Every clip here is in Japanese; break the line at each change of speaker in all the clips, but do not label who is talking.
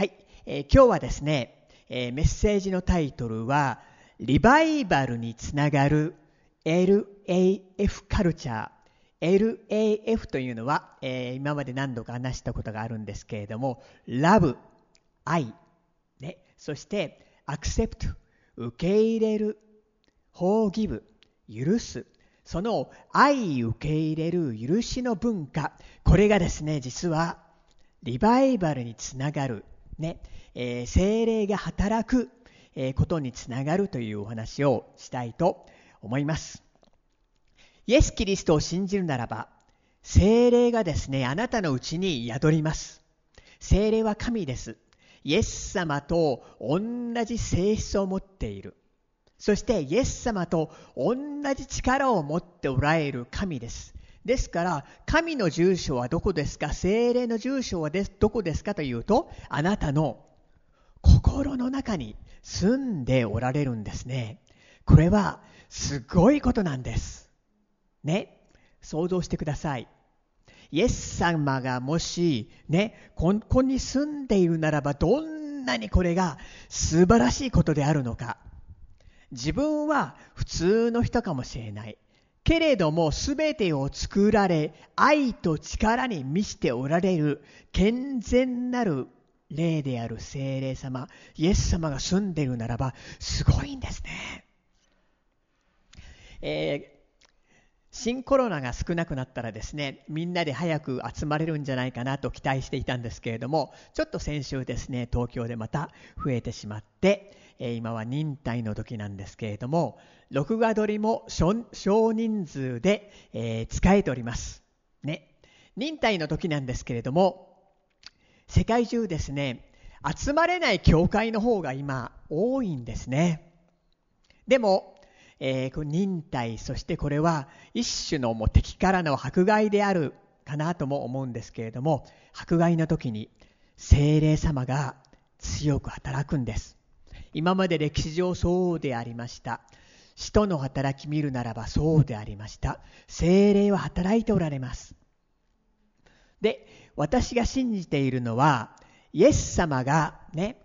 はい、えー、今日はですね、えー、メッセージのタイトルは、リバイバルにつながる LAF カルチャー。LAF というのは、えー、今まで何度か話したことがあるんですけれども、ラブ、愛、ね、そしてアクセプト、受け入れる、フォーギブ、許す、その愛受け入れる許しの文化、これがですね、実はリバイバルにつながるね、えー、精霊が働く、え、ことにつながるというお話をしたいと思います。イエス・キリストを信じるならば、精霊がですね、あなたのうちに宿ります。精霊は神です。イエス様と同じ性質を持っている。そしてイエス様と同じ力を持っておられる神です。ですから、神の住所はどこですか？精霊の住所はどこですかというと、あなたの心の中に住んでおられるんですね。これはすごいことなんです。ね？想像してください。イエス様がもし、ね、ここに住んでいるならば、どんなにこれが素晴らしいことであるのか。自分は普通の人かもしれない。けれども全てを作られ愛と力に満ちておられる健全なる霊である精霊様イエス様が住んでいるならばすごいんですね、えー、新コロナが少なくなったらですねみんなで早く集まれるんじゃないかなと期待していたんですけれどもちょっと先週ですね東京でまた増えてしまってえ今は忍耐の時なんですけれども録画撮りも少人数で、え使えております。ね。忍耐の時なんですけれども世界中ですね集まれない教会の方が今多いんですね。でも、えー、忍耐そしてこれは一種のもう敵からの迫害であるかなとも思うんですけれども迫害の時に精霊様が強く働くんです。今まで歴史上そうでありました。使徒の働き見るならばそうでありました。精霊は働いておられます。で、私が信じているのは、イエス様がね、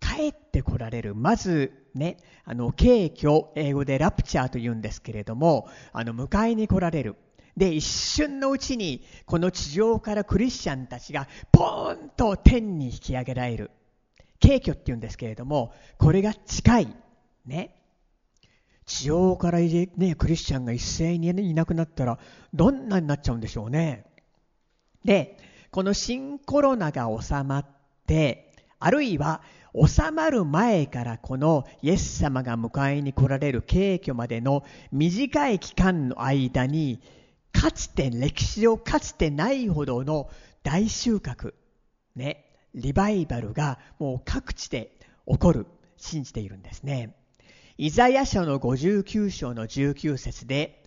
帰ってこられる。まずね、あの、敬虚、英語でラプチャーと言うんですけれども、あの、迎えに来られる。で、一瞬のうちに、この地上からクリスチャンたちが、ポーンと天に引き上げられる。軽挙っていうんですけれども、これが近い。ね。地上からね、クリスチャンが一斉にいなくなったら、どんなになっちゃうんでしょうね。で、この新コロナが収まって、あるいは収まる前からこのイエス様が迎えに来られる軽挙までの短い期間の間に、かつて歴史上かつてないほどの大収穫、ね、リバイバルがもう各地で起こる、信じているんですね。イザヤ書の59章の19節で、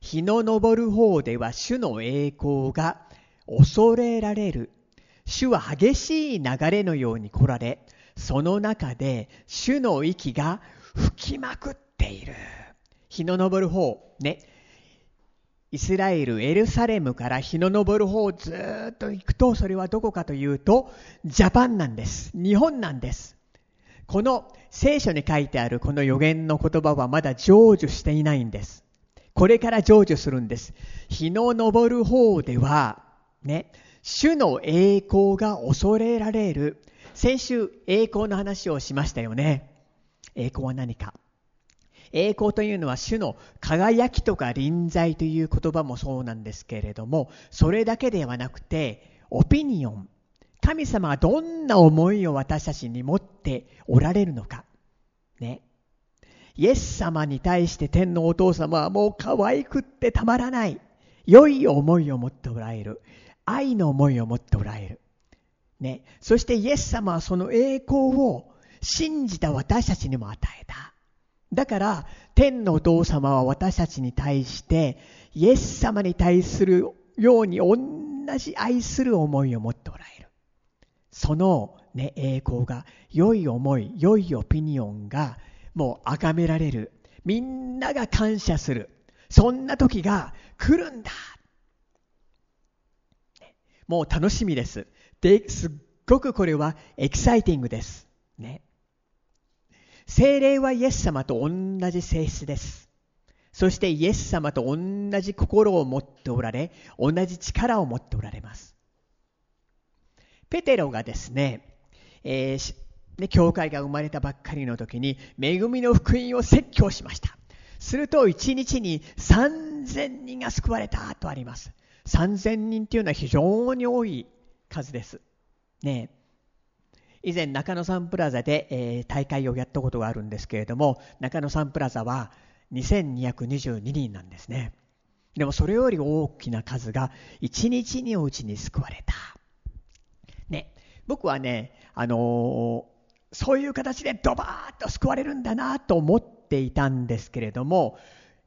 日の昇る方では主の栄光が恐れられる。主は激しい流れのように来られ、その中で主の息が吹きまくっている。日の昇る方、ね、イスラエル、エルサレムから日の昇る方をずっと行くと、それはどこかというと、ジャパンなんです。日本なんです。この聖書に書いてあるこの予言の言葉はまだ成就していないんです。これから成就するんです。日の昇る方では、ね、主の栄光が恐れられる。先週、栄光の話をしましたよね。栄光は何か？栄光というのは主の輝きとか臨在という言葉もそうなんですけれども、それだけではなくて、オピニオン。神様がどんな思いを私たちに持っておられるのか。ね。イエス様に対して天のお父様はもう可愛くってたまらない。良い思いを持っておられる。愛の思いを持っておられる。ね。そしてイエス様はその栄光を信じた私たちにも与えた。だから、天のお父様は私たちに対して、イエス様に対するように同じ愛する思いを持っておられる。その、ね、栄光が、良い思い、良いオピニオンが、もう崇められる。みんなが感謝する。そんな時が来るんだ。もう楽しみです。で、すっごくこれはエキサイティングです。ね。精霊はイエス様と同じ性質です。そしてイエス様と同じ心を持っておられ、同じ力を持っておられます。ペテロがですね、えー、ね、教会が生まれたばっかりの時に、恵みの福音を説教しました。すると、1日に3000人が救われたとあります。3000人っていうのは非常に多い数です。ね以前中野サンプラザで、えー、大会をやったことがあるんですけれども中野サンプラザは2222人なんですね。でもそれより大きな数が1日にうちに救われた。ね僕はねあのー、そういう形でドバーッと救われるんだなと思っていたんですけれども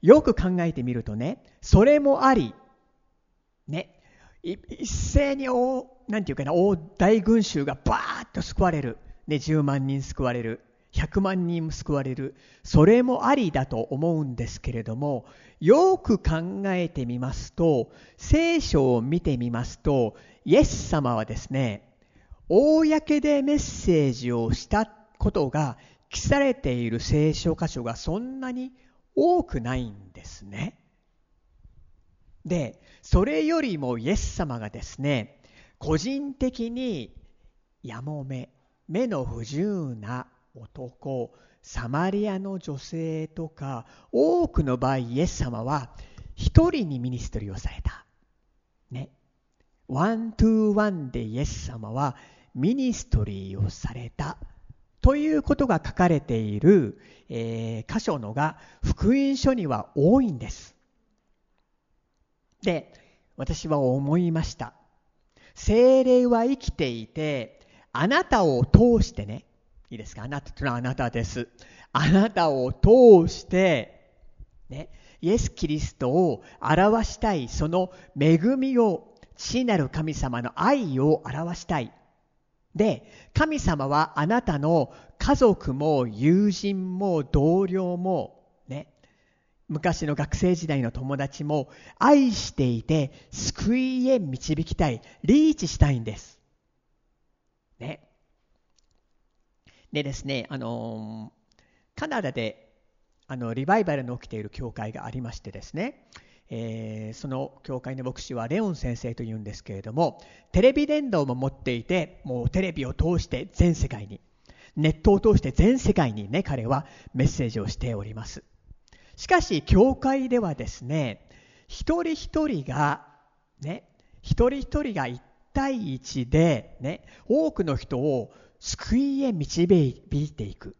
よく考えてみるとねそれもありね一斉に大、なんていうかな、大大群衆がバーッと救われる。ね、10万人救われる。100万人も救われる。それもありだと思うんですけれども、よく考えてみますと、聖書を見てみますと、イエス様はですね、公でメッセージをしたことが記されている聖書箇所がそんなに多くないんですね。で、それよりもイエス様がですね、個人的にやもめ、目の不自由な男、サマリアの女性とか、多くの場合イエス様は一人に ministry をされた。ね。 one to one でイエス様は ministry をされた。ということが書かれている、えー、箇所のが福音書には多いんです。で、私は思いました。聖霊は生きていて、あなたを通してね、いいですか？あなたというのはあなたです。あなたを通して、ね、イエス・キリストを表したい、その恵みを、父なる神様の愛を表したい。で、神様はあなたの家族も友人も同僚も、昔の学生時代の友達も愛していて救いへ導きたい、リーチしたいんです。ね。でですね、あのカナダであのリバイバルの起きている教会がありましてですね、えー、その教会の牧師はレオン先生というんですけれどもテレビ伝道も持っていてもうテレビを通して全世界にネットを通して全世界にね彼はメッセージをしておりますしかし、教会ではですね、一人一人が、ね、一人一人が一対一で、ね、多くの人を救いへ導いていく。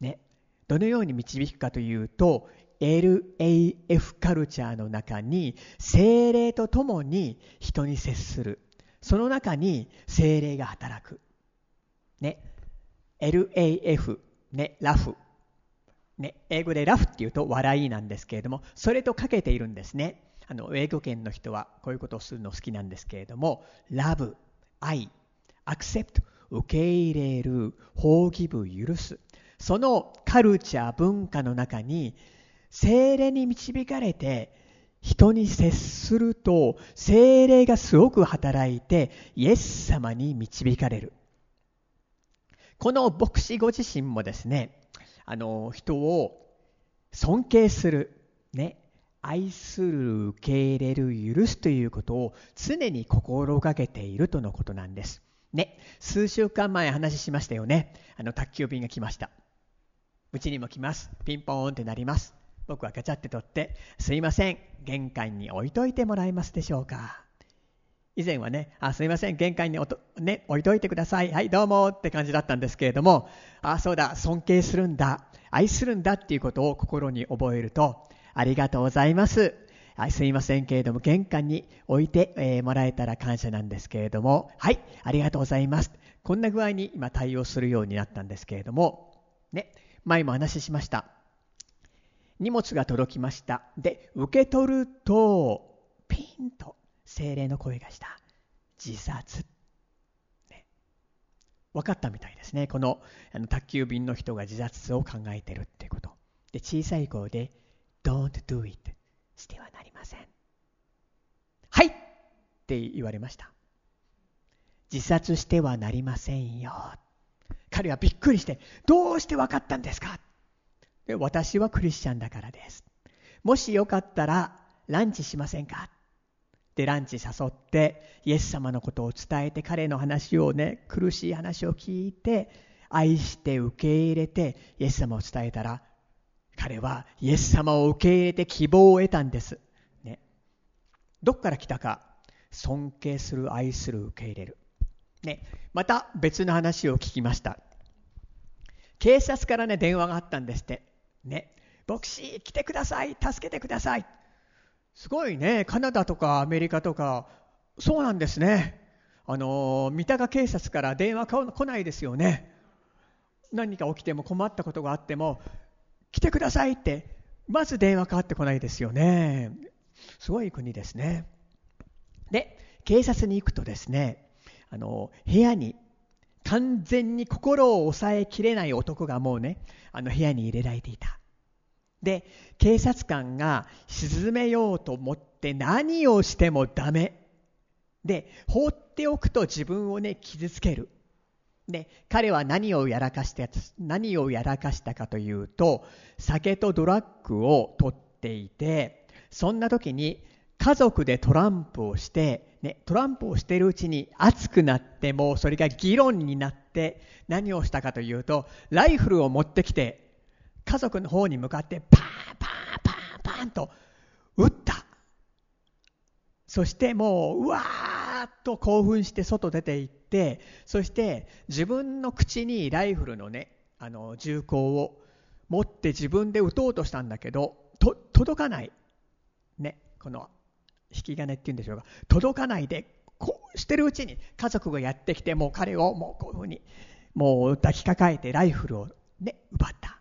ね、どのように導くかというと、LAF カルチャーの中に精霊とともに人に接する。その中に精霊が働く。ね、LAF、ね、ラフね、英語でラフっていうと笑いなんですけれども、それとかけているんですね。あの、英語圏の人はこういうことをするの好きなんですけれども、ラブ、愛、アクセプト、受け入れる、放棄部、許す。そのカルチャー、文化の中に、精霊に導かれて、人に接すると、精霊がすごく働いて、イエス様に導かれる。この牧師ご自身もですね、あの人を尊敬する、ね、愛する、受け入れる、許すということを常に心がけているとのことなんです。ね、数週間前話しましたよね。あの宅急便が来ました。うちにも来ます。ピンポーンってなります。僕はガチャって取って、すいません、玄関に置いといてもらえますでしょうか。以前はね、あすいません、玄関におと、ね、置いといてください。はい、どうもって感じだったんですけれども、あ、そうだ、尊敬するんだ、愛するんだっていうことを心に覚えると、ありがとうございます。はい、すいませんけれども、玄関に置いて、えー、もらえたら感謝なんですけれども、はい、ありがとうございます。こんな具合に今対応するようになったんですけれども、ね、前も話しました。荷物が届きました。で、受け取ると、ピンと精霊の声がした。自殺。ね、分かったみたいですね。このあの宅急便の人が自殺を考えてるってこと。で、小さい声で、Don't do it. してはなりません。はいって言われました。自殺してはなりませんよ。彼はびっくりして、どうして分かったんですか？で私はクリスチャンだからです。もしよかったらランチしませんか？でランチ誘ってイエス様のことを伝えて彼の話をね苦しい話を聞いて愛して受け入れてイエス様を伝えたら彼はイエス様を受け入れて希望を得たんです。ね、どっから来たか尊敬する愛する受け入れる。ね、また別の話を聞きました。警察からね電話があったんですって。ね、牧師来てください助けてください。すごいねカナダとかアメリカとかそうなんですね。あの三鷹警察から電話来ないですよね。何か起きても困ったことがあっても来てくださいってまず電話かかってこないですよね。すごい国ですね。で警察に行くとですねあの部屋に完全に心を抑えきれない男がもうねあの部屋に入れられていた。で警察官が沈めようと思って何をしてもダメ。で放っておくと自分をね傷つける。で彼は何をやらかした何をやらかしたかというと酒とドラッグを取っていてそんな時に家族でトランプをして、ね、トランプをしているうちに熱くなってもそれが議論になって何をしたかというとライフルを持ってきて家族の方に向かってパーンパーンパーンパーンと撃った。そしてもううわーっと興奮して外出て行ってそして自分の口にライフルのねあの銃口を持って自分で撃とうとしたんだけど届かない。ねこの引き金っていうんでしょうか。届かないでこうしてるうちに家族がやってきてもう彼をもうこういうふうにもう抱きかかえてライフルをね奪った。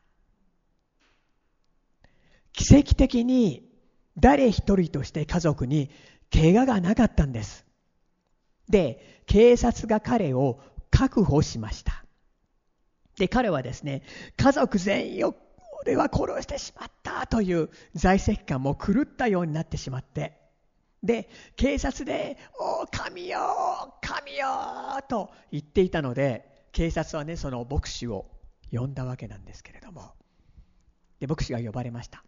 奇跡的に誰一人として家族に怪我がなかったんです。で警察が彼を確保しました。で彼はですね家族全員を俺は殺してしまったという在籍感も狂ったようになってしまって。で警察で「お神よ神よ!」と言っていたので警察はねその牧師を呼んだわけなんですけれども。で牧師が呼ばれました、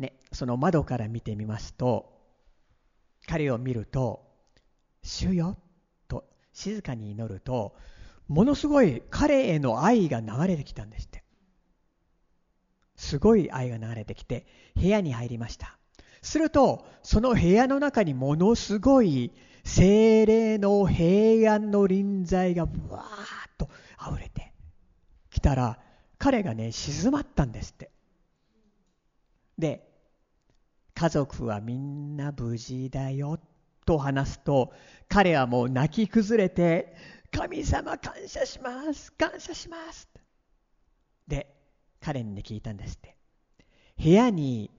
ね、その窓から見てみますと彼を見ると「主よ」と静かに祈るとものすごい彼への愛が流れてきたんですって。すごい愛が流れてきて部屋に入りました。するとその部屋の中にものすごい精霊の平安の臨在がぶわーっと溢れてきたら彼がね静まったんですって。で家族はみんな無事だよと話すと彼はもう泣き崩れて神様感謝します。感謝しますで彼に、聞いたんですって部屋に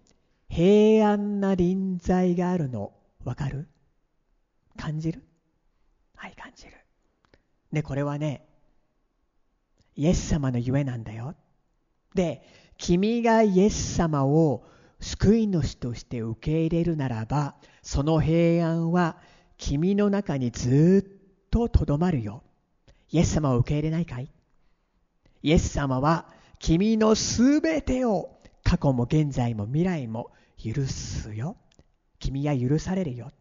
平安な臨在があるのわかる？感じる？はい感じる。ねこれはねイエス様のゆえなんだよ。で君がイエス様を救い主として受け入れるならばその平安は君の中にずっととどまるよイエス様を受け入れないかい？イエス様は君のすべてを過去も現在も未来も許すよ。君は許されるよ。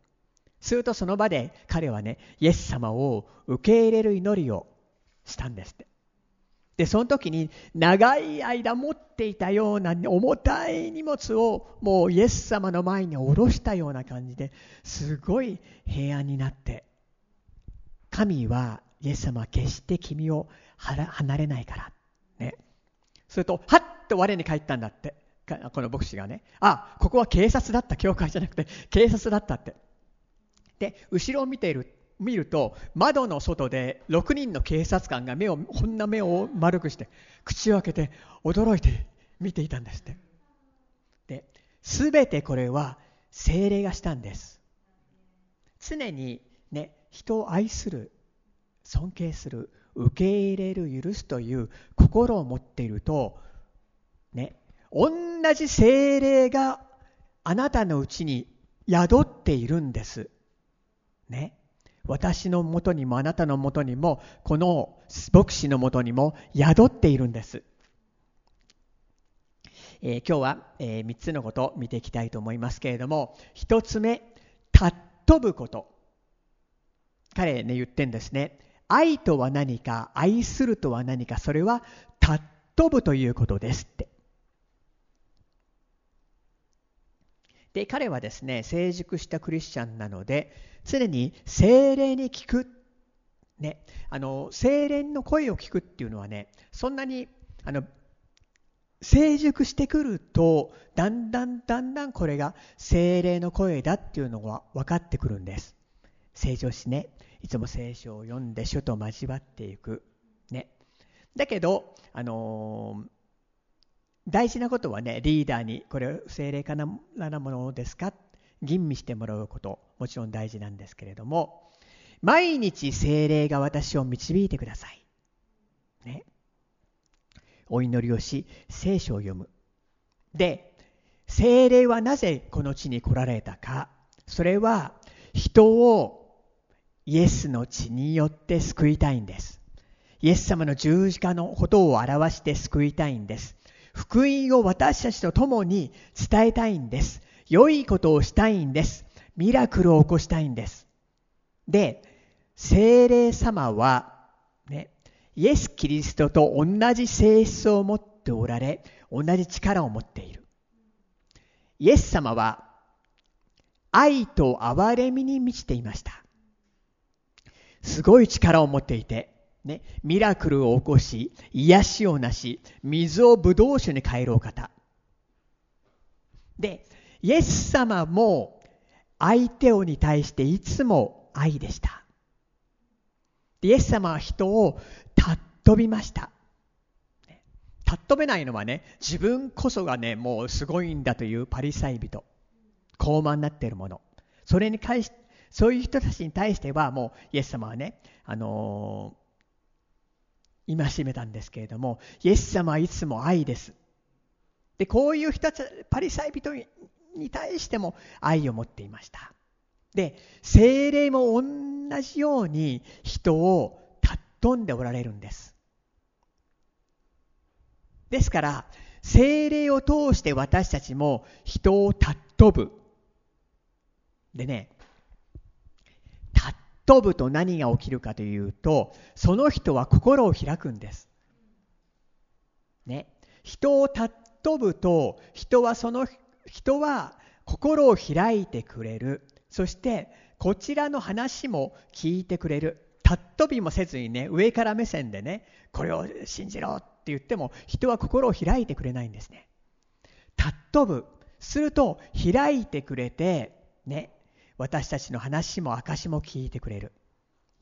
するとその場で彼はね、イエス様を受け入れる祈りをしたんですって。で、その時に長い間持っていたような重たい荷物をもうイエス様の前に下ろしたような感じですごい平安になって、神はイエス様は決して君を離れないから。ね。すると、はっと我に返ったんだって。この牧師がね、あ、ここは警察だった、教会じゃなくて警察だったって。で、後ろを見ている、見ると、窓の外で6人の警察官が目を、こんな目を丸くして、口を開けて、驚いて見ていたんですって。で、すべてこれは精霊がしたんです。常にね、人を愛する、尊敬する、受け入れる、許すという心を持っていると、ね、同じ精霊があなたのうちに宿っているんです。ね。私のもとにもあなたのもとにもこの牧師のもとにも宿っているんです、えー、今日は、えー、3つのことを見ていきたいと思いますけれども1つ目尊ぶこと。彼ね言ってんですね。愛とは何か愛するとは何かそれは尊ぶということですって。で彼はですね成熟したクリスチャンなので常に精霊に聞く、ね、あの精霊の声を聞くっていうのはねそんなにあの成熟してくるとだんだんだんだんこれが精霊の声だっていうのが分かってくるんです。成長しねいつも聖書を読んで主と交わっていく。ね。だけどあのー、大事なことはねリーダーにこれ精霊かなものですか？吟味してもらうこともちろん大事なんですけれども毎日精霊が私を導いてください。ね。お祈りをし聖書を読む。で精霊はなぜこの地に来られたか？それは人をイエスの血によって救いたいんです。イエス様の十字架のことを表して救いたいんです。福音を私たちと共に伝えたいんです。良いことをしたいんです。ミラクルを起こしたいんです。で、精霊様は、ね、イエス・キリストと同じ性質を持っておられ、同じ力を持っている。イエス様は、愛と憐れみに満ちていました。すごい力を持っていて、ね、ミラクルを起こし、癒しをなし、水をブドウ酒に変えるお方。で、イエス様も相手をに対していつも愛でした。イエス様は人を尊びました。尊べないのはね、自分こそがね、もうすごいんだというパリサイ人。高慢になっているもの。それに対し、そういう人たちに対してはもうイエス様はね、あのー、戒めたんですけれども、イエス様はいつも愛です。で、こういう人たち、パリサイ人に対しても愛を持っていました。で、精霊も同じように人を尊んでおられるんです。ですから、精霊を通して私たちも人を尊ぶ。でね、尊ぶと何が起きるかというと、その人は心を開くんです。ね、人を尊ぶと、人はその人は心を開いてくれる。そしてこちらの話も聞いてくれる。たっ飛びもせずにね上から目線でねこれを信じろって言っても人は心を開いてくれないんですね。たっ飛ぶ。すると開いてくれてね。私たちの話も証も聞いてくれる。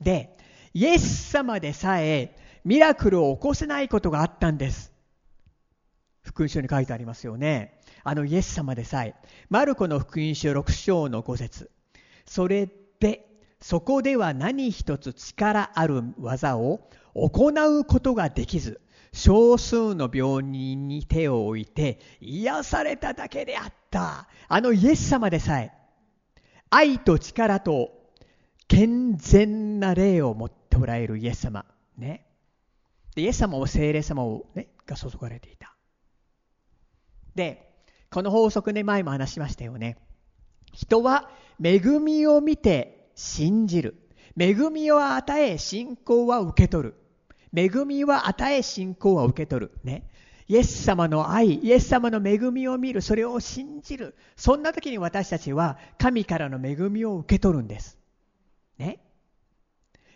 でイエス様でさえミラクルを起こせないことがあったんです。福音書に書いてありますよね。あのイエス様でさえ、マルコの福音書6章の5節。それで、そこでは何一つ力ある技を行うことができず、少数の病人に手を置いて癒されただけであった。あのイエス様でさえ、愛と力と健全な霊を持っておられるイエス様。ね。イエス様も聖霊様を、ね、が注がれていた。で、この法則で前も話しましたよね。人は恵みを見て信じる。恵みを与え信仰は受け取る。恵みは与え信仰は受け取る。ね。イエス様の愛、イエス様の恵みを見る、それを信じる。そんな時に私たちは神からの恵みを受け取るんです。ね？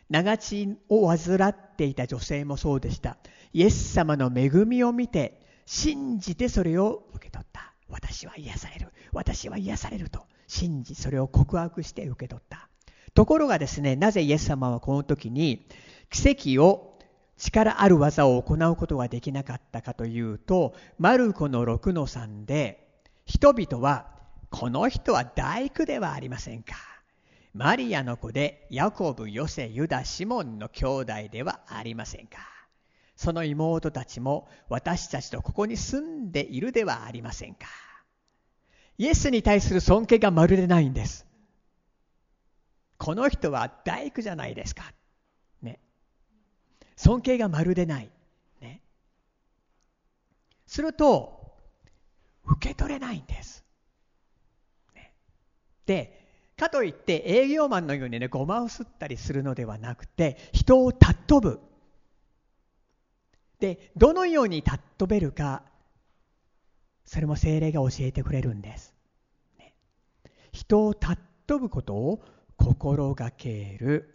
長血を患っていた女性もそうでした。イエス様の恵みを見て、信じてそれを受け取った。私は癒される私は癒されると信じそれを告白して受け取ったところがですねなぜイエス様はこの時に奇跡を力ある技を行うことができなかったかというとマルコの6の3で人々はこの人は大工ではありませんかマリアの子でヤコブ、ヨセ、ユダ、シモンの兄弟ではありませんかその妹たちも私たちとここに住んでいるではありませんかイエスに対する尊敬がまるでないんです。この人は大工じゃないですか。尊敬がまるでない。ね。すると、受け取れないんです。ね、で、かといって営業マンのようにね、ごまをすったりするのではなくて、人を尊ぶ。で、どのように尊べるか、それも精霊が教えてくれるんです。ね、人を尊ぶことを心がける。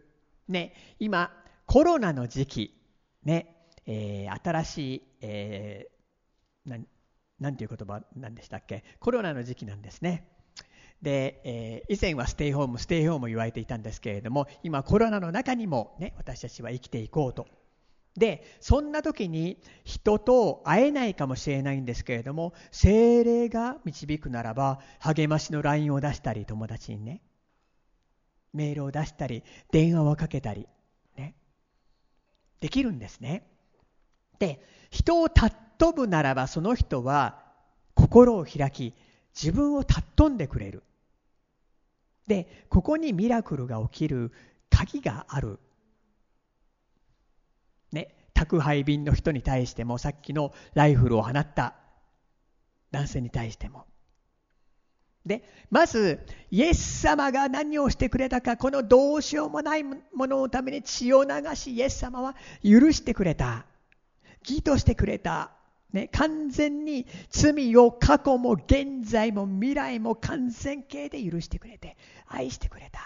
ね、今、コロナの時期、ね、えー、新しい、えー、ななんていう言葉なんでしたっけ？コロナの時期なんですね。で、えー、以前はステイホーム、ステイホーム言われていたんですけれども、今コロナの中にもね、私たちは生きていこうと。で、そんな時に人と会えないかもしれないんですけれども、精霊が導くならば、励ましの LINE を出したり、友達にね、メールを出したり、電話をかけたり、できるんですね。で、人を尊ぶならば、その人は心を開き、自分を尊んでくれる。で、ここにミラクルが起きる鍵がある。ね、宅配便の人に対しても、さっきのライフルを放った男性に対しても。で、まず、イエス様が何をしてくれたか、このどうしようもないもののために血を流し、イエス様は許してくれた。義としてくれた。ね、完全に罪を過去も現在も未来も完全形で許してくれて、愛してくれた。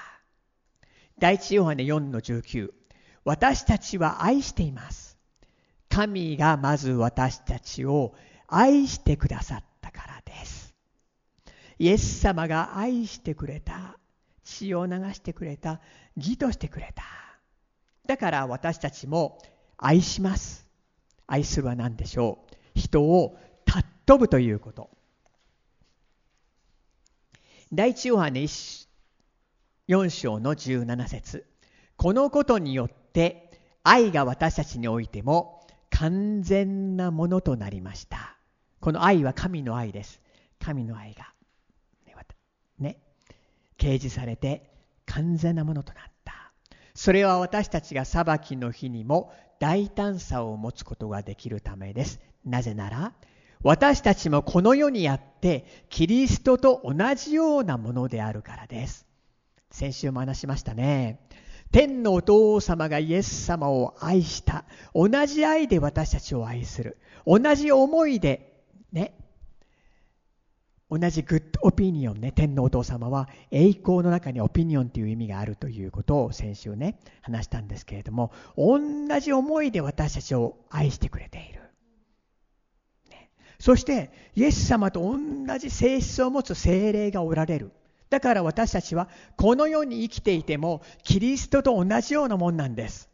第一ヨハネ4の19。私たちは愛しています。神がまず私たちを愛してくださった。イエス様が愛してくれた。血を流してくれた。義としてくれた。だから私たちも愛します。愛するは何でしょう？人を尊ぶということ。第一ヨハネ4章の17節このことによって愛が私たちにおいても完全なものとなりました。この愛は神の愛です。神の愛が、ね、掲示されて完全なものとなった。それは私たちが裁きの日にも大胆さを持つことができるためです。なぜなら、私たちもこの世にあって、キリストと同じようなものであるからです。先週も話しましたね。天のお父様がイエス様を愛した。同じ愛で私たちを愛する。同じ思いで、ね。同じグッドオピニオンね。天のお父様は栄光の中にオピニオンという意味があるということを先週ね、話したんですけれども、同じ思いで私たちを愛してくれている。ねそしてイエス様と同じ性質を持つ精霊がおられる。だから私たちはこの世に生きていてもキリストと同じようなもんなんです。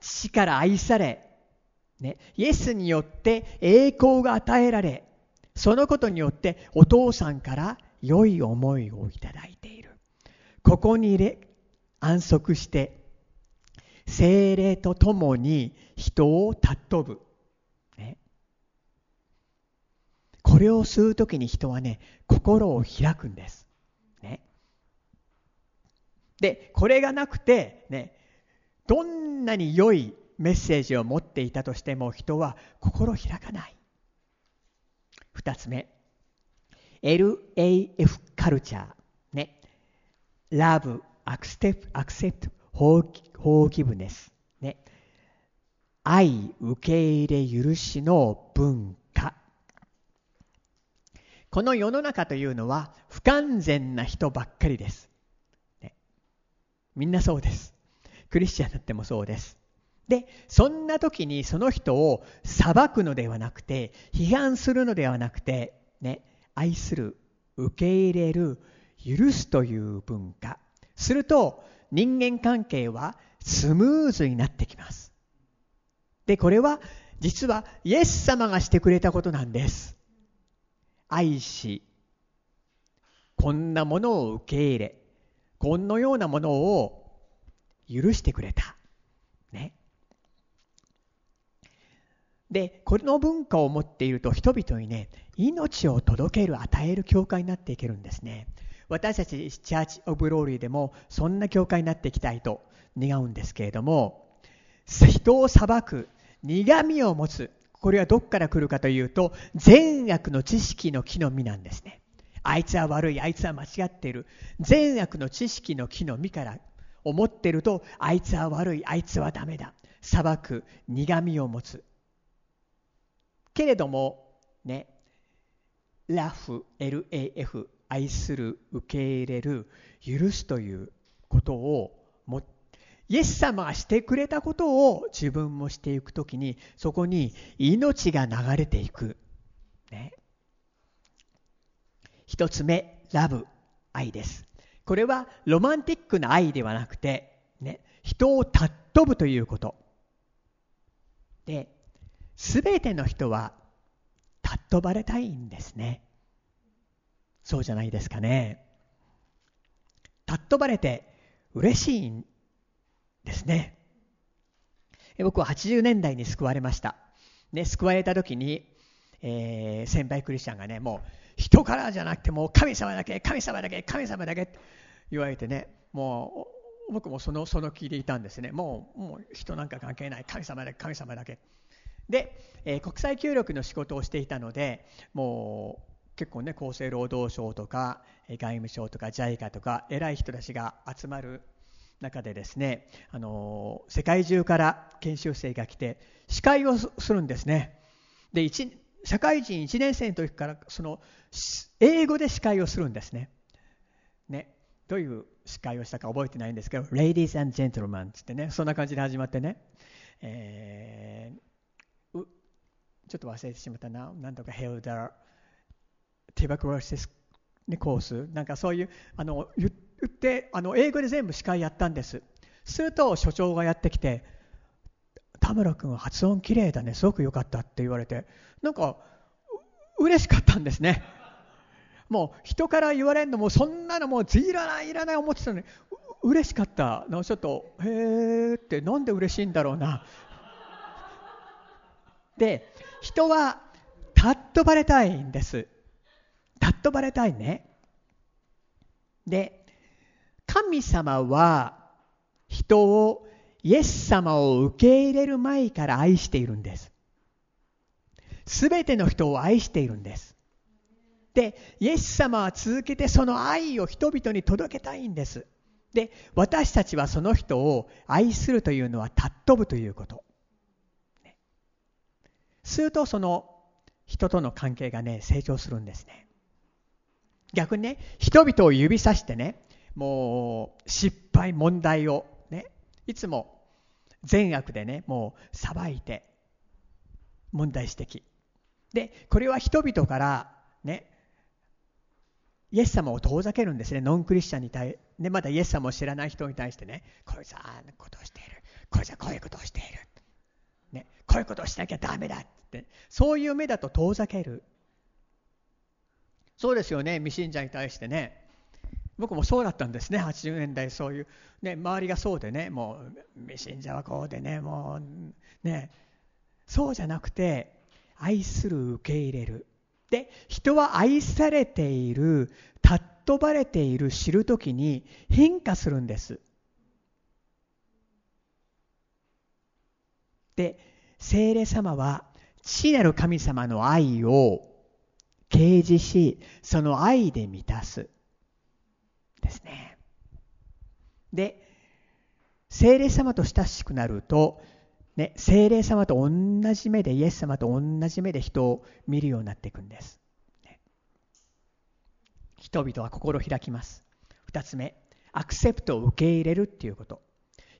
父から愛され、ね、イエスによって栄光が与えられ、そのことによってお父さんから良い思いをいただいている。ここに入れ、安息して、精霊と共に人を尊ぶ。これを吸う時に人はね、心を開くんです。ね。で、これがなくて、ね、どんなに良いメッセージを持っていたとしても人は心開かない。二つ目。LAF カルチャー。ね。Love, Accept, Accept, Forgiveness。ね。愛、受け入れ、許しの文化この世の中というのは不完全な人ばっかりです。ね、みんなそうです。クリスチャンだってもそうです。で、そんな時にその人を裁くのではなくて、批判するのではなくて、ね、愛する、受け入れる、許すという文化。すると、人間関係はスムーズになってきます。で、これは実はイエス様がしてくれたことなんです。愛し、こんなものを受け入れ、このようなものを許してくれた。ね。で、この文化を持っていると人々にね、命を届ける、与える教会になっていけるんですね。私たちチャーチ・オブ・ローリーでもそんな教会になっていきたいと願うんですけれども人を裁く苦みを持つこれはどこから来るかというと善悪の知識の木の実なんですね。あいつは悪いあいつは間違っている。善悪の知識の木の実から思っているとあいつは悪いあいつはダメだ。裁く苦みを持つ。けれどもねラフ LAF 愛する受け入れる許すということをもイエス様がしてくれたことを自分もしていくときにそこに命が流れていく、ね、一つ目ラブ愛です。これはロマンティックな愛ではなくて、ね、人を尊ぶということ。で全ての人は尊ばれたいんですね。そうじゃないですかね。尊ばれて嬉しいんですね。僕は80年代に救われました、ね、救われた時に、えー、先輩クリスチャンがねもう人からじゃなくてもう神様だけ神様だけ神様だけって言われてねもう僕もそのその気でいたんですね。もうもう人なんか関係ない。神様だけ神様だけ。で、えー、国際協力の仕事をしていたのでもう結構ね厚生労働省とか外務省とか JICA とか偉い人たちが集まる中でですねあの世界中から研修生が来て司会をするんですね。で社会人1年生の時からその英語で司会をするんですね。ね。どういう司会をしたか覚えてないんですけど「Ladies and Gentlemen」ってねそんな感じで始まってね、えーちょっと忘れてしまったな、なんとかヘルダー、ティバクロシス、コース、なんかそういう、あの言って、あの英語で全部司会やったんです。すると所長がやってきて、田村君発音きれいだね、すごく良かったって言われて、なんか嬉しかったんですね。もう人から言われるのもそんなのもういらないいらない思ってたのに嬉しかったの。ちょっとへえってなんで嬉しいんだろうな。で人は尊ばれたいんです。尊ばれたいね。で、神様は人をイエス様を受け入れる前から愛しているんです。すべての人を愛しているんです。で、イエス様は続けてその愛を人々に届けたいんです。で、私たちはその人を愛するというのは尊ぶということ。するとその人との関係がね成長するんですね。逆にね人々を指さしてねもう失敗問題をねいつも善悪でねもう裁いて問題指摘。でこれは人々からねイエス様を遠ざけるんですね。ノンクリスチャンに対ねまだイエス様を知らない人に対してねこいつはああことをしている。こいつはこういうことをしている、こういうことをしなきゃダメだって。そういう目だと遠ざける。そうですよね。未信者に対してね。僕もそうだったんですね。80年代そういう、ね、周りがそうでね。もう未信者はこうでね。もうね。そうじゃなくて愛する受け入れる。で人は愛されている尊ばれている知るときに変化するんです。で聖霊様は父なる神様の愛を掲示しその愛で満たす。ですね。で聖霊様と親しくなると、ね、聖霊様と同じ目でイエス様と同じ目で人を見るようになっていくんです、ね、人々は心を開きます。2つ目アクセプトを受け入れるっていうこと。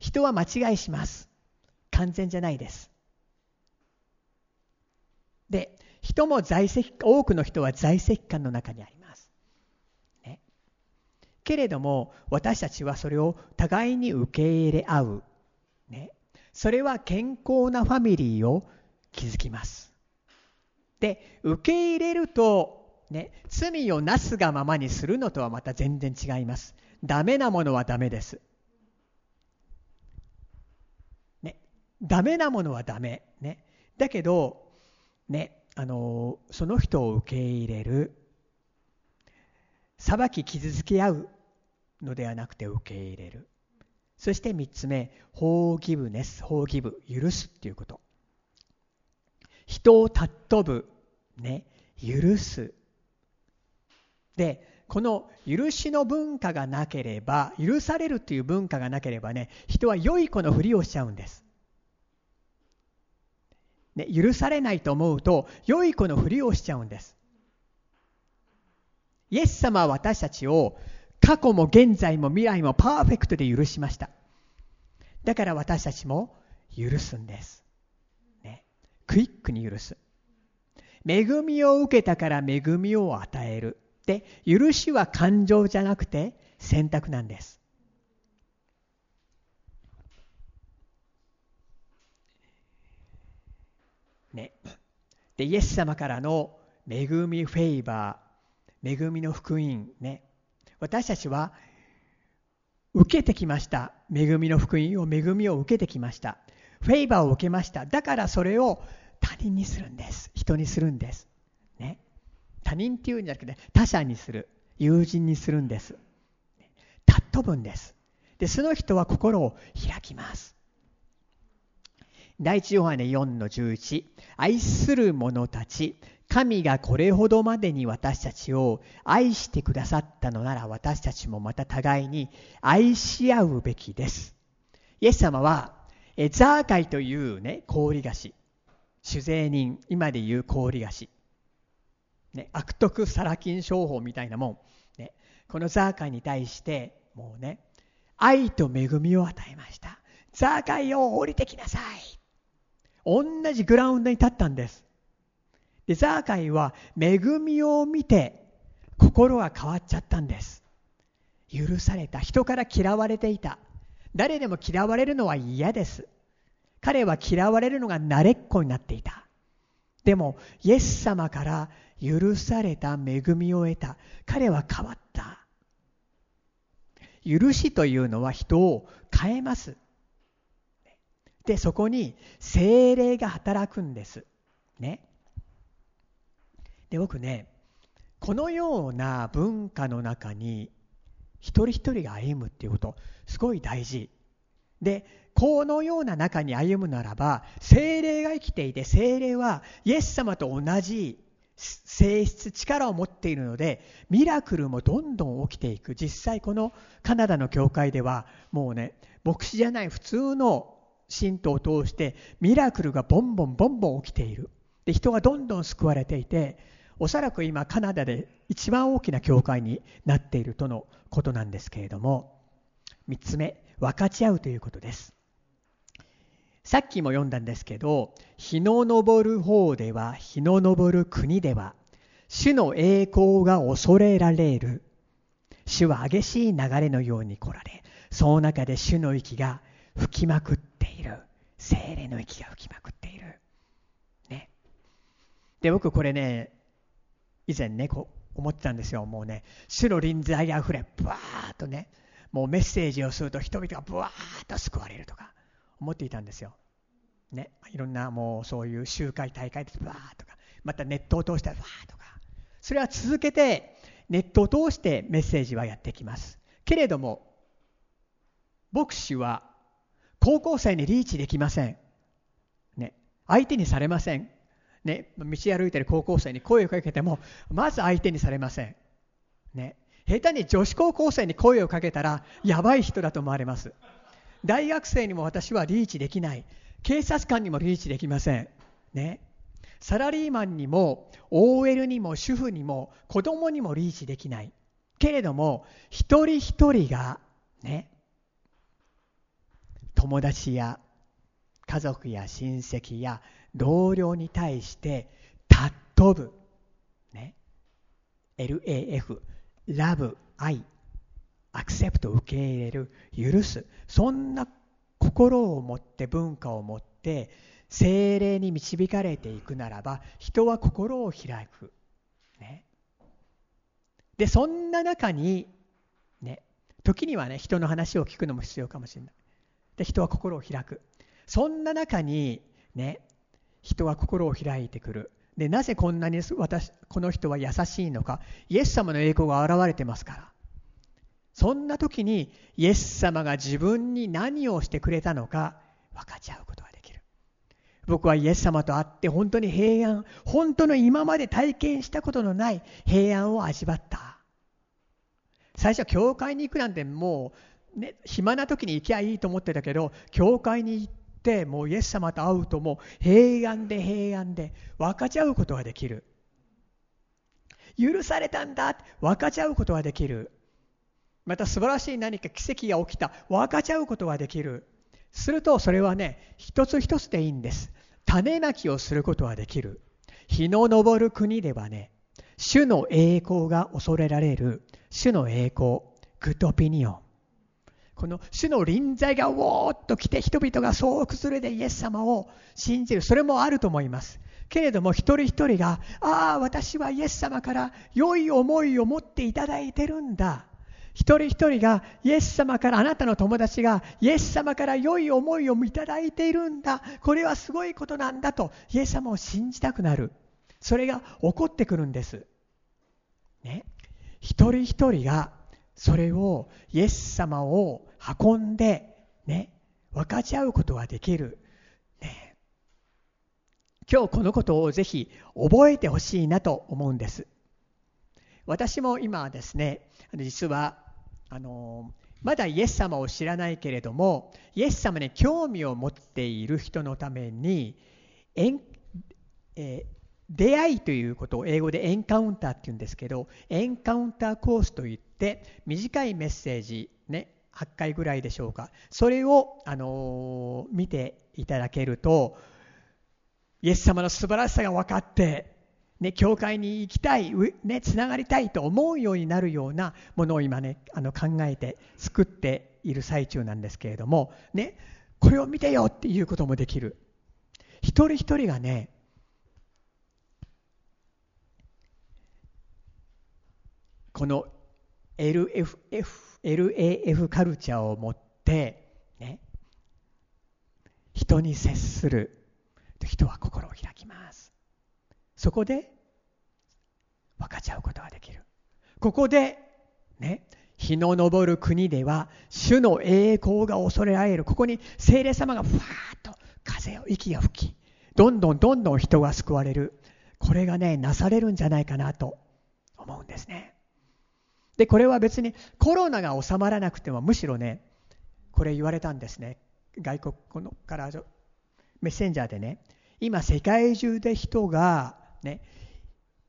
人は間違いします。完全じゃないです。で、人も在籍、多くの人は在籍感の中にあります。ね、けれども、私たちはそれを互いに受け入れ合う。ね、それは健康なファミリーを築きます。で、受け入れると、ね、罪をなすがままにするのとはまた全然違います。ダメなものはダメです。ダメなものはダメ。ね。だけど、ね、あの、その人を受け入れる。裁き傷つけ合うのではなくて受け入れる。そして3つ目法義部ネス法義部許すっていうこと。人を尊ぶね許す。でこの許しの文化がなければ許されるという文化がなければね人は良い子のふりをしちゃうんです、ね、許されないと思うと良い子のふりをしちゃうんですイエス様は私たちを過去も現在も未来もパーフェクトで許しました。だから私たちも許すんです。ね、クイックに許す。恵みを受けたから恵みを与える。で、許しは感情じゃなくて選択なんです。ね。で、イエス様からの恵みフェイバー、恵みの福音ね。私たちは受けてきました。恵みの福音を恵みを受けてきました。フェイバーを受けました。だからそれを他人にするんです。人にするんです。ね。他人っていうんじゃなくて他者にする。友人にするんです。尊ぶんです。でその人は心を開きます。第一ヨハネ4の11愛する者たち神がこれほどまでに私たちを愛してくださったのなら私たちもまた互いに愛し合うべきです。イエス様はザーカイというね、氷菓子、酒税人、今でいう氷菓子、ね、悪徳サラ金商法みたいなもん、ね、このザーカイに対してもうね、愛と恵みを与えました。ザーカイを降りてきなさい。同じグラウンドに立ったんです。でザーカイは恵みを見て心が変わっちゃったんです。許された。人から嫌われていた。誰でも嫌われるのは嫌です。彼は嫌われるのが慣れっこになっていた。でもイエス様から許された恵みを得た。彼は変わった。許しというのは人を変えます。でそこに精霊が働くんです。ね。で僕ねこのような文化の中に一人一人が歩むっていうことすごい大事。でこのような中に歩むならば精霊が生きていて精霊はイエス様と同じ性質力を持っているのでミラクルもどんどん起きていく。実際このカナダの教会ではもうね牧師じゃない普通の信徒を通してミラクルがボンボンボンボン起きている。で人がどんどん救われていておそらく今カナダで一番大きな教会になっているとのことなんですけれども。3つ目分かち合うということです。さっきも読んだんですけど日の昇る方では日の昇る国では主の栄光が恐れられる。主は激しい流れのように来られその中で主の息が吹きまくっている精霊の息が吹きまくっている。ね。で僕これね以前ねこう思ってたんですよ。もうね主の臨在あふれブワーッとねもうメッセージをすると人々がブワーッと救われるとか思っていたんですよ。ね、いろんなもうそういう集会大会でブワーッとかまたネットを通してブワーッとか。それは続けてネットを通してメッセージはやってきます。けれども牧師は高校生にリーチできません、ね、相手にされません。ね、道歩いてる高校生に声をかけてもまず相手にされません、ね、下手に女子高校生に声をかけたらやばい人だと思われます。大学生にも私はリーチできない。警察官にもリーチできません、ね、サラリーマンにも OL にも主婦にも子供にもリーチできない。けれども一人一人がね。友達や家族や親戚や同僚に対して尊ぶ、ね、LAF ラブ。愛アクセプト受け入れる。許す。そんな心を持って文化を持って精霊に導かれていくならば人は心を開く、ね、でそんな中にね。時にはね人の話を聞くのも必要かもしれない。で人は心を開く。そんな中にね人は心を開いてくる。でなぜこんなに私この人は優しいのか。イエス様の栄光が現れてますから。そんな時にイエス様が自分に何をしてくれたのか分かち合うことができる。僕はイエス様と会って本当に平安本当の今まで体験したことのない平安を味わった。最初は教会に行くなんてもう、ね、暇な時に行きゃいいと思ってたけど教会に行ってもうイエス様と会うともう平安で平安で分かち合うことができる。許されたんだ分かち合うことができる。また素晴らしい何か奇跡が起きた分かち合うことができる。するとそれはね一つ一つでいいんです。種まきをすることができる。日の昇る国ではね主の栄光が恐れられる。主の栄光グッドオピニオン。この主の臨在がウォーっと来て人々が総崩れでイエス様を信じる。それもあると思います。けれども一人一人がああ私はイエス様から良い思いを持っていただいてるんだ。一人一人がイエス様からあなたの友達がイエス様から良い思いをいただいているんだ。これはすごいことなんだとイエス様を信じたくなる。それが起こってくるんです。ね、一人一人がそれをイエス様を運んで、ね、分かち合うことができる。ね、今日このことをぜひ覚えてほしいなと思うんです。私も今ですね、実はあのまだイエス様を知らないけれども、イエス様に興味を持っている人のために、え出会いということを英語でエンカウンターって言うんですけど、エンカウンターコースといって、短いメッセージ、ね、8回ぐらいでしょうか、それを、あのー、見ていただけると、イエス様の素晴らしさが分かって、ね、教会に行きたい、ね、つながりたいと思うようになるようなものを今ね、あの考えて作っている最中なんですけれども、ね、これを見てよっていうこともできる。一人一人がね、この LFF LAF カルチャーを持って、ね、人に接する。人は心を開きます。そこで分かち合うことができる。ここでね日の昇る国では主の栄光が恐れられる。ここに精霊様がふわーっと風を息が吹きどんどんどんどん人が救われる。これがねなされるんじゃないかなと思うんですね。で、これは別にコロナが収まらなくても、むしろね、これ言われたんですね。外国のからメッセンジャーでね、今世界中で人がね、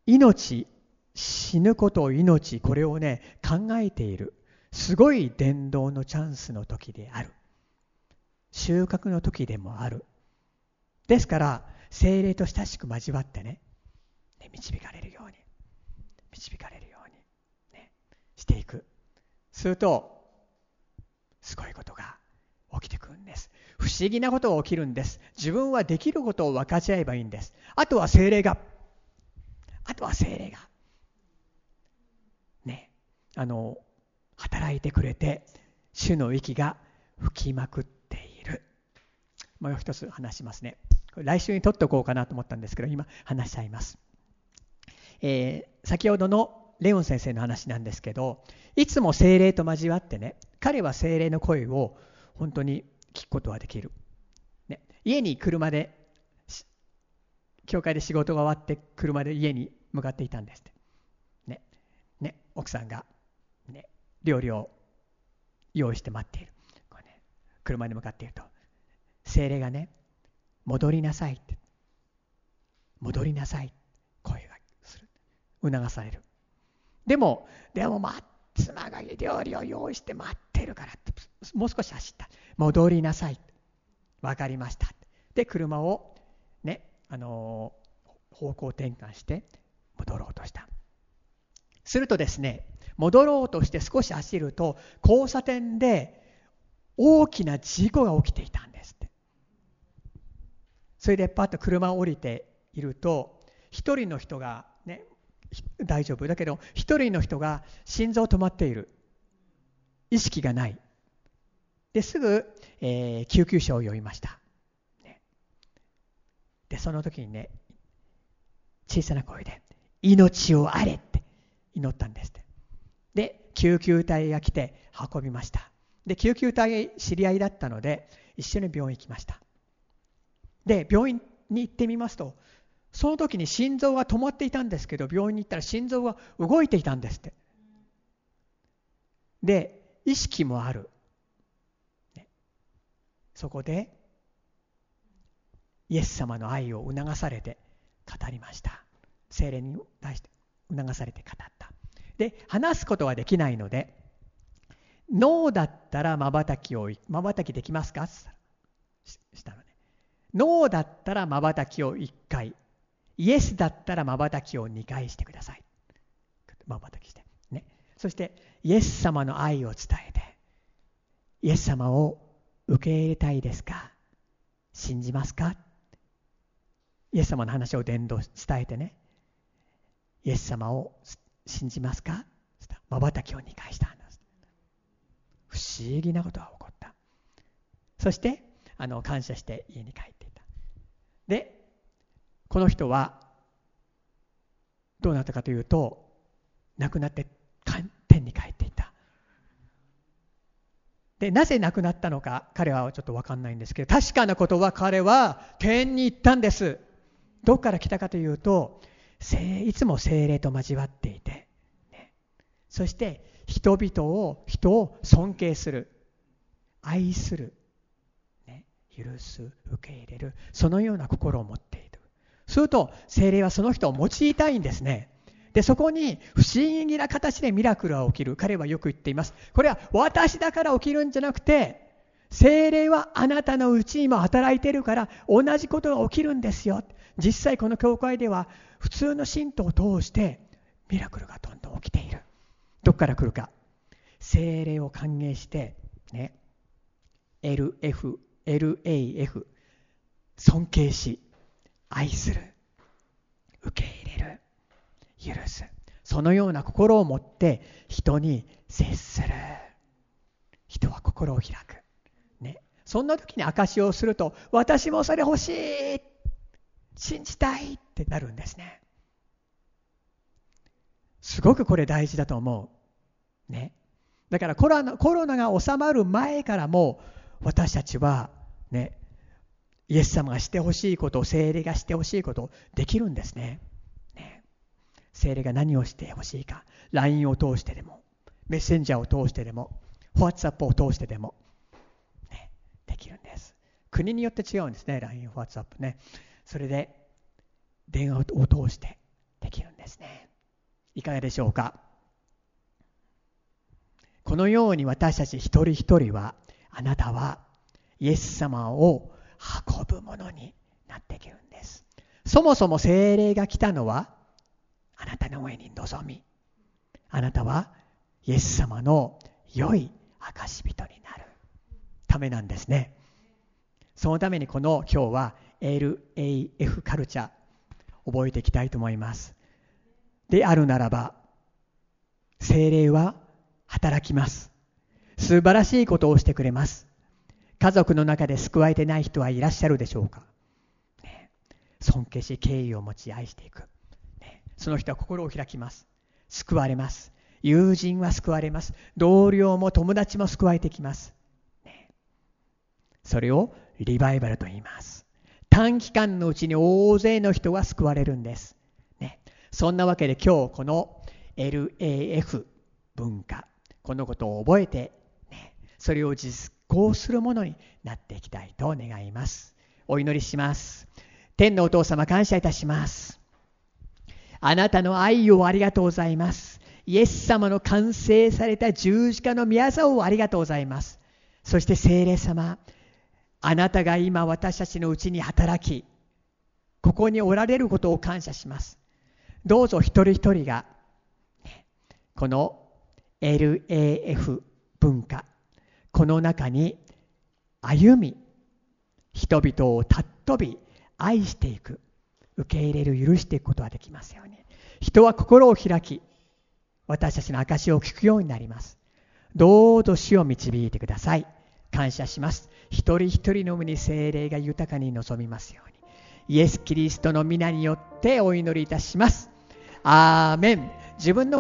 命、死ぬことを命、これをね、考えている。すごい伝道のチャンスの時である。収穫の時でもある。ですから、精霊と親しく交わってね、ね導かれるように、導かれるしていく。するとすごいことが起きてくるんです。不思議なことが起きるんです。自分はできることを分かち合えばいいんです。あとは精霊が。あとは精霊が。ね。あの働いてくれて主の息が吹きまくっている。もう一つ話しますね。来週に取っておこうかなと思ったんですけど今話しちゃいます、えー、先ほどのレオン先生の話なんですけどいつも精霊と交わってね彼は精霊の声を本当に聞くことができる、ね、家に車で教会で仕事が終わって車で家に向かっていたんですって、ねね、奥さんが、ね、料理を用意して待っている。これ、ね、車に向かっていると精霊がね戻りなさいって戻りなさい声がする。促される。でも、でも、ま、妻が料理を用意して待ってるからって、もう少し走った。戻りなさい。分かりました。で、車をね、あの、方向転換して戻ろうとした。するとですね、戻ろうとして少し走ると、交差点で大きな事故が起きていたんですって。それでパッと車を降りていると、一人の人が、大丈夫。だけど一人の人が心臓止まっている。意識がない。ですぐ、えー、救急車を呼びました、ね、でその時にね小さな声で「命をあれ!」って祈ったんですって。で救急隊が来て運びました。で救急隊知り合いだったので一緒に病院行きました。で病院に行ってみますとその時に心臓が止まっていたんですけど病院に行ったら心臓が動いていたんですって。で意識もある、そこでイエス様の愛を促されて語りました。精霊に対して促されて語った。で話すことはできないので脳だったらまばたきをまばたきできますか？したのね。脳だったらまばたきを1回。イエスだったらまばたきを2回してください。まばたきして。ね。そしてイエス様の愛を伝えてイエス様を受け入れたいですか？信じますか？イエス様の話を伝道伝えてね。イエス様を信じますか？まばたきを2回したんです。不思議なことが起こった。そしてあの感謝して家に帰っていた。でこの人はどうなったかというと亡くなって天に帰っていた。でなぜ亡くなったのか彼はちょっと分かんないんですけど確かなことは彼は天に行ったんです。どこから来たかというといつも精霊と交わっていて、ね、そして人々を人を尊敬する。愛する、ね、許す。受け入れる。そのような心を持っている。すると精霊はその人を用いたいんですね。でそこに不思議な形でミラクルは起きる。彼はよく言っています。これは私だから起きるんじゃなくて精霊はあなたのうちにも働いてるから同じことが起きるんですよ。実際この教会では普通の信徒を通してミラクルがどんどん起きている。どこから来るか。精霊を歓迎してね。LF LAF 尊敬し。愛する。受け入れる。許す。そのような心を持って人に接する。人は心を開く。ね。そんな時に証しをすると私もそれ欲しい。信じたいってなるんですね。すごくこれ大事だと思う。ね。だからコロナコロナが収まる前からも私たちはねイエス様がしてほしいこと精霊がしてほしいことできるんですね。ね。精霊が何をしてほしいか。LINE を通してでもメッセンジャーを通してでも WhatsApp を通してでも、ね、できるんです。国によって違うんですね LINE、WhatsApp ね。それで電話を通してできるんですね。いかがでしょうか？このように私たち一人一人はあなたはイエス様を運ぶものになっていけるんです。そもそも精霊が来たのはあなたの上に臨み。あなたはイエス様の良い証人になる。ためなんですね。そのためにこの今日は LAF カルチャー覚えていきたいと思います。であるならば精霊は働きます。素晴らしいことをしてくれます。家族の中で救われてない人はいらっしゃるでしょうか、ね、尊敬し敬意を持ち愛していく、ね、その人は心を開きます。救われます。友人は救われます。同僚も友達も救われてきます、ね、それをリバイバルと言います。短期間のうちに大勢の人が救われるんです。ね、そんなわけで今日この LAF 文化、このことを覚えて、ね、それを実行するものになっていきたいと願います。お祈りします。天のお父様感謝いたします。あなたの愛をありがとうございます。イエス様の完成された十字架の宮沢をありがとうございます。そして聖霊様、あなたが今私たちのうちに働きここにおられることを感謝しますどうぞ一人一人がこの LAF 文化この中に歩み人々を尊び愛していく受け入れる許していくことができますように。人は心を開き私たちの証を聞くようになります。どうぞ死を導いてください。感謝します。一人一人の上に精霊が豊かに望みますように。イエス・キリストの皆によってお祈りいたします。アーメン。自分の